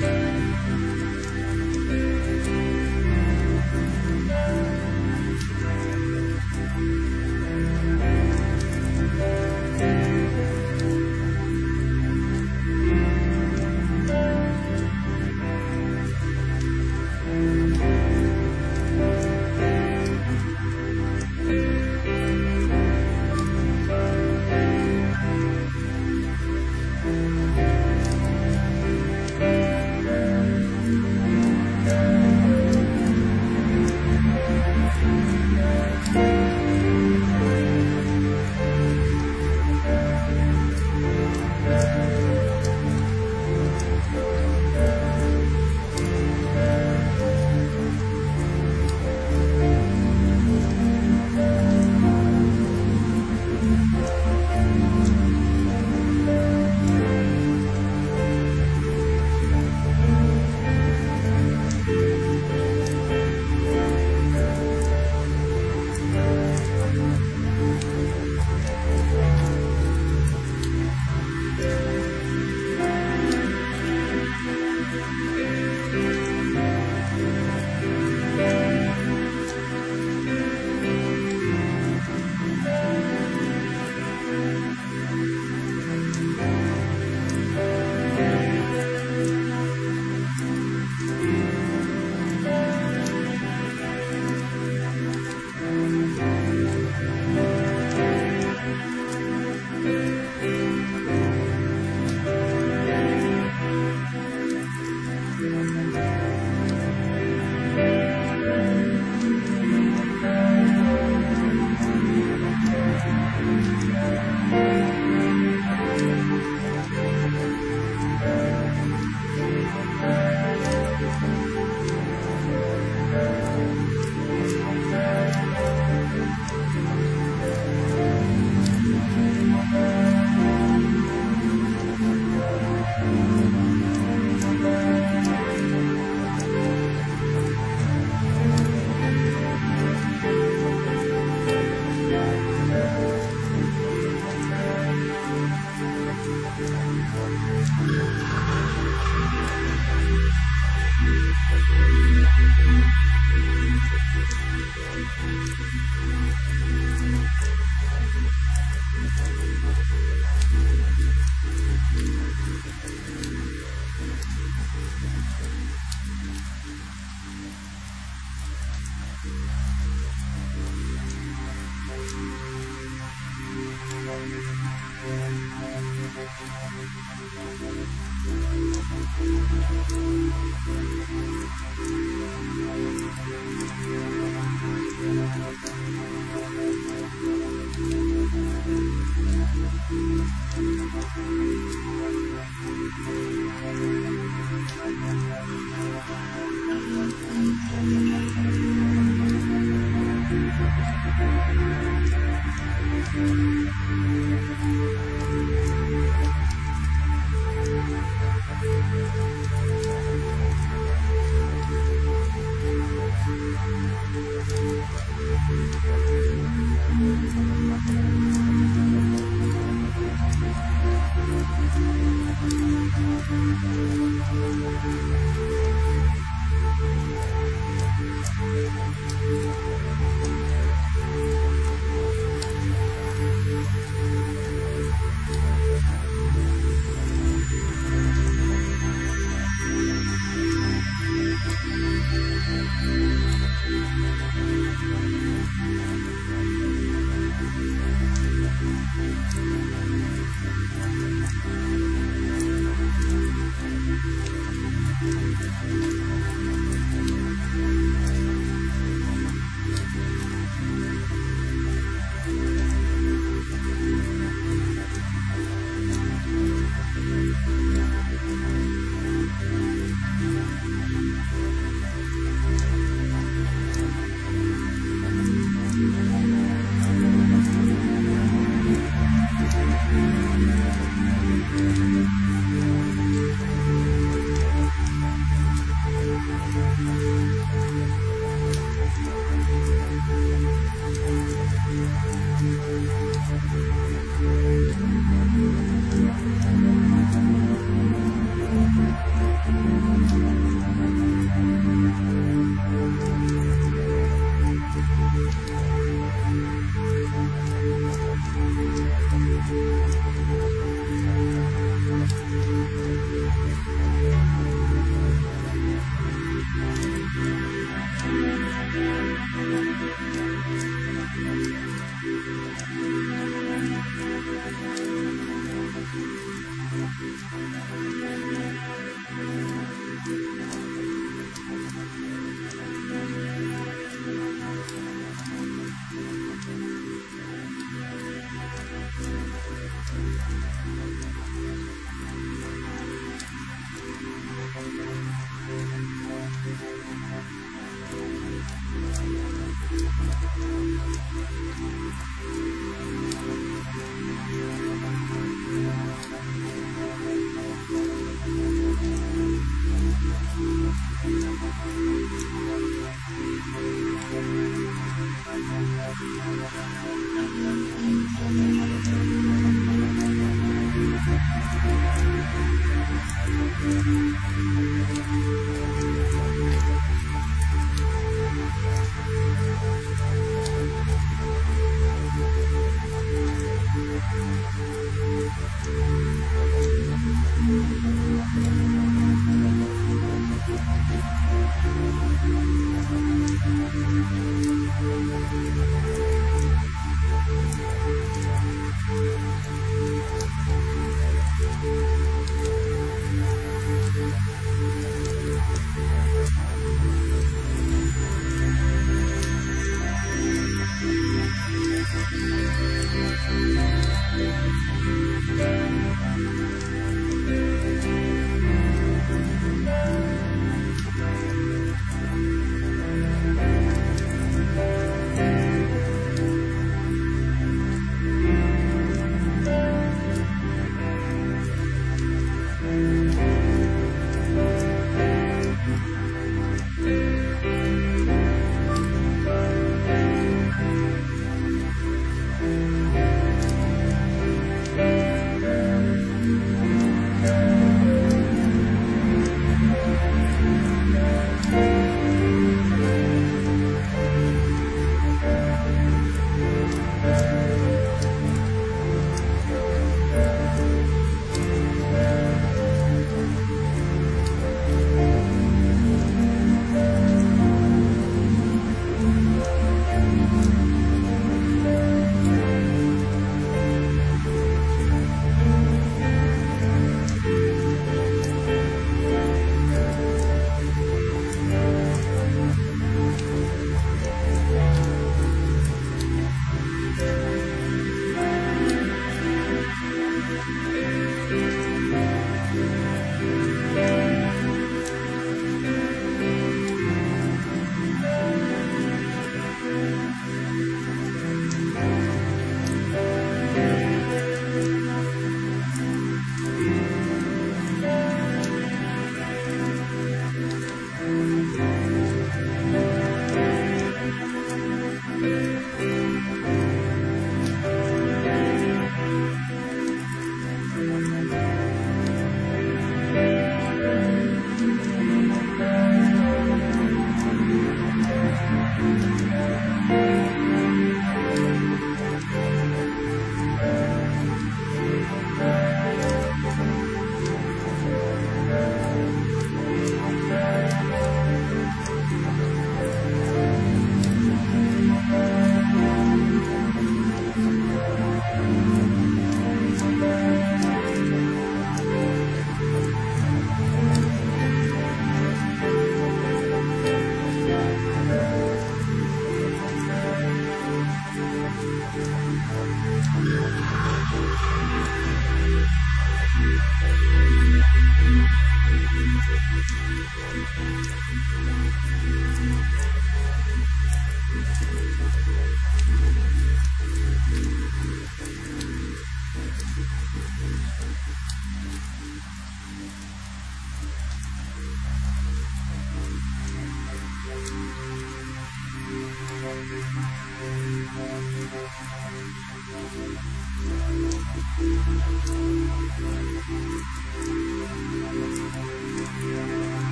Bye.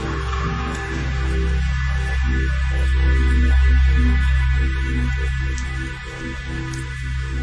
Thank you.